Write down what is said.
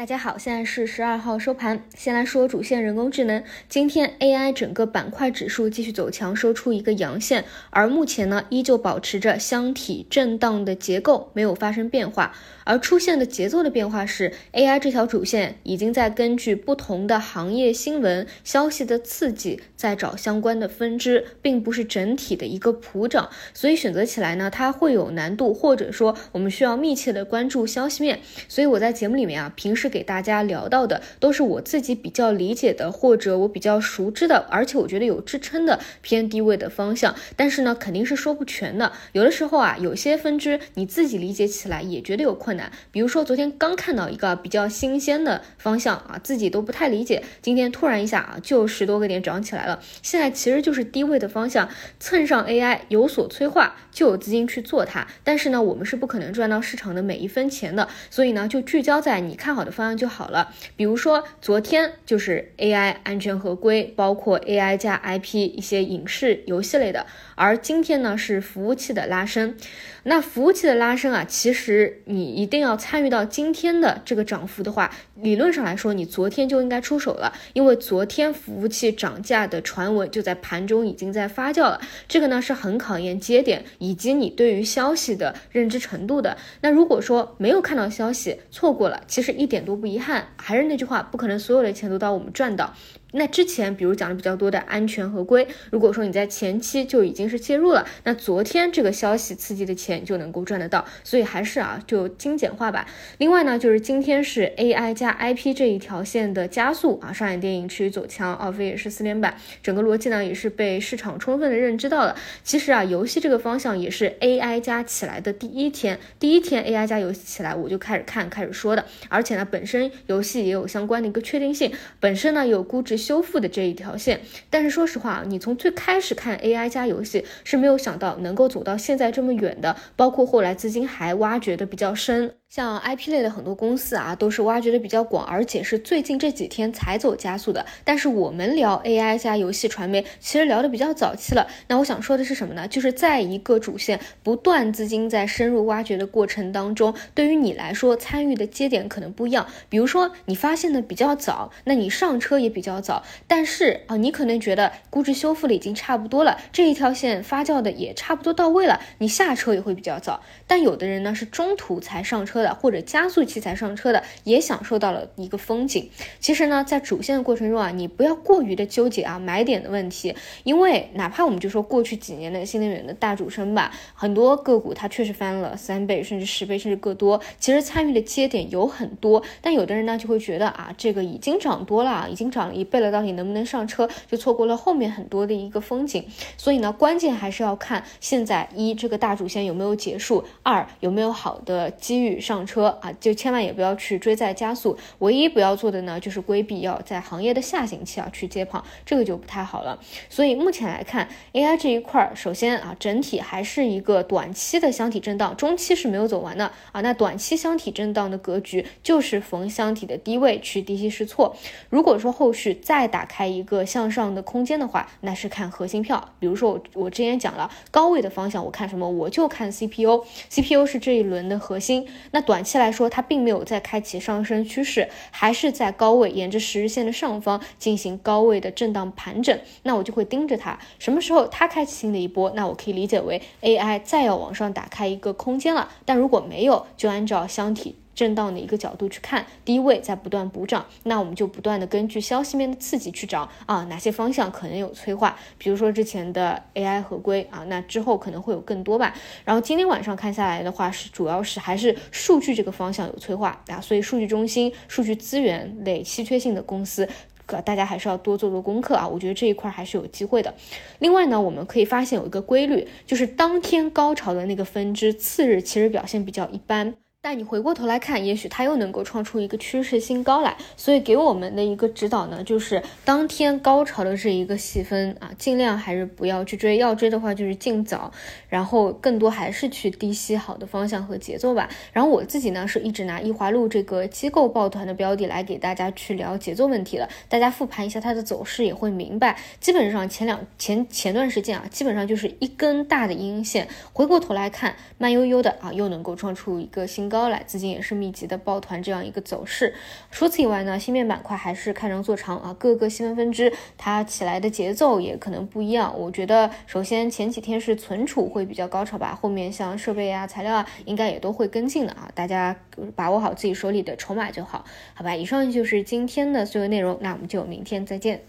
大家好，现在是十二号收盘。先来说主线人工智能，今天 AI 整个板块指数继续走强，收出一个阳线，而目前呢依旧保持着箱体震荡的结构，没有发生变化。而出现的节奏的变化是，AI 这条主线已经在根据不同的行业新闻消息的刺激，在找相关的分支，并不是整体的一个普涨，所以选择起来呢，它会有难度，或者说我们需要密切的关注消息面。所以我在节目里面啊，平时给大家聊到的都是我自己比较理解的，或者我比较熟知的，而且我觉得有支撑的偏低位的方向。但是呢，肯定是说不全的，有的时候啊，有些分支你自己理解起来也觉得有困难。比如说，昨天刚看到一个比较新鲜的方向啊，自己都不太理解，今天突然一下啊，就十多个点涨起来了。现在其实就是低位的方向蹭上 AI 有所催化，就有资金去做它。但是呢，我们是不可能赚到市场的每一分钱的，所以呢，就聚焦在你看好的方向就好了。比如说昨天就是 AI 安全合规，包括 AI 加 IP 一些影视游戏类的，而今天呢是服务器的拉升。那服务器的拉升啊，其实你一定要参与到今天的这个涨幅的话，理论上来说，你昨天就应该出手了，因为昨天服务器涨价的传闻就在盘中已经在发酵了。这个呢是很考验节点以及你对于消息的认知程度的。那如果说没有看到消息，错过了，其实一点都不遗憾。还是那句话，不可能所有的钱都到我们赚到。那之前，比如讲的比较多的安全合规，如果说你在前期就已经是介入了，那昨天这个消息刺激的钱就能够赚得到。所以还是啊，就精简化吧。另外呢，就是今天是 AI 加 IP 这一条线的加速啊，上海电影持续走强，奥飞也是四连板，整个逻辑呢也是被市场充分的认知到了。其实啊，游戏这个方向也是 AI 加起来的第一天，第一天 AI 加游戏起来，我就开始看，开始说的。而且呢，本身游戏也有相关的一个确定性，本身呢有估值。修复的这一条线，但是说实话，你从最开始看 AI 加游戏是没有想到能够走到现在这么远的，包括后来资金还挖掘的比较深。像 IP 类的很多公司啊，都是挖掘的比较广，而且是最近这几天才走加速的。但是我们聊 AI 加游戏传媒，其实聊的比较早期了。那我想说的是什么呢？就是在一个主线不断资金在深入挖掘的过程当中，对于你来说参与的节点可能不一样。比如说你发现的比较早，那你上车也比较早。但是啊，你可能觉得估值修复的已经差不多了，这一条线发酵的也差不多到位了，你下车也会比较早。但有的人呢是中途才上车。或者加速器才上车的，也享受到了一个风景。其实呢，在主线的过程中啊，你不要过于的纠结啊买点的问题，因为哪怕我们就说过去几年的新能源的大主升吧，很多个股它确实翻了三倍，甚至十倍，甚至更多。其实参与的接点有很多，但有的人呢就会觉得啊，这个已经涨多了，已经涨了一倍了，到底能不能上车，就错过了后面很多的一个风景。所以呢，关键还是要看现在一这个大主线有没有结束，二有没有好的机遇。上车啊，就千万也不要去追在加速，唯一不要做的呢，就是规避要在行业的下行期啊去接棒，这个就不太好了。所以目前来看，AI 这一块，首先啊，整体还是一个短期的箱体震荡，中期是没有走完的啊。那短期箱体震荡的格局，就是逢箱体的低位去低吸试错。如果说后续再打开一个向上的空间的话，那是看核心票。比如说我我之前讲了高位的方向，我看什么？我就看 CPU，CPU 是这一轮的核心。那短期来说，它并没有在开启上升趋势，还是在高位沿着十日线的上方进行高位的震荡盘整，那我就会盯着它，什么时候它开启新的一波，那我可以理解为 AI 再要往上打开一个空间了。但如果没有，就按照箱体。震荡的一个角度去看，低位在不断补涨，那我们就不断的根据消息面的刺激去找啊，哪些方向可能有催化，比如说之前的 AI 合规啊，那之后可能会有更多吧。然后今天晚上看下来的话，是主要是还是数据这个方向有催化啊，所以数据中心、数据资源类稀缺性的公司，大家还是要多做做功课啊。我觉得这一块还是有机会的。另外呢，我们可以发现有一个规律，就是当天高潮的那个分支，次日其实表现比较一般。但你回过头来看，也许它又能够创出一个趋势新高来，所以给我们的一个指导呢，就是当天高潮的这一个细分啊，尽量还是不要去追，要追的话就是尽早，然后更多还是去低吸好的方向和节奏吧。然后我自己呢是一直拿易华路这个机构抱团的标的来给大家去聊节奏问题的，大家复盘一下它的走势也会明白，基本上前两前前段时间啊，基本上就是一根大的阴线，回过头来看慢悠悠的啊，又能够创出一个新。高来，资金也是密集的抱团这样一个走势。除此以外呢，芯片板块还是看涨做长啊，各个细分分支它起来的节奏也可能不一样。我觉得首先前几天是存储会比较高潮吧，后面像设备啊、材料啊，应该也都会跟进的啊，大家把握好自己手里的筹码就好，好吧？以上就是今天的所有内容，那我们就明天再见。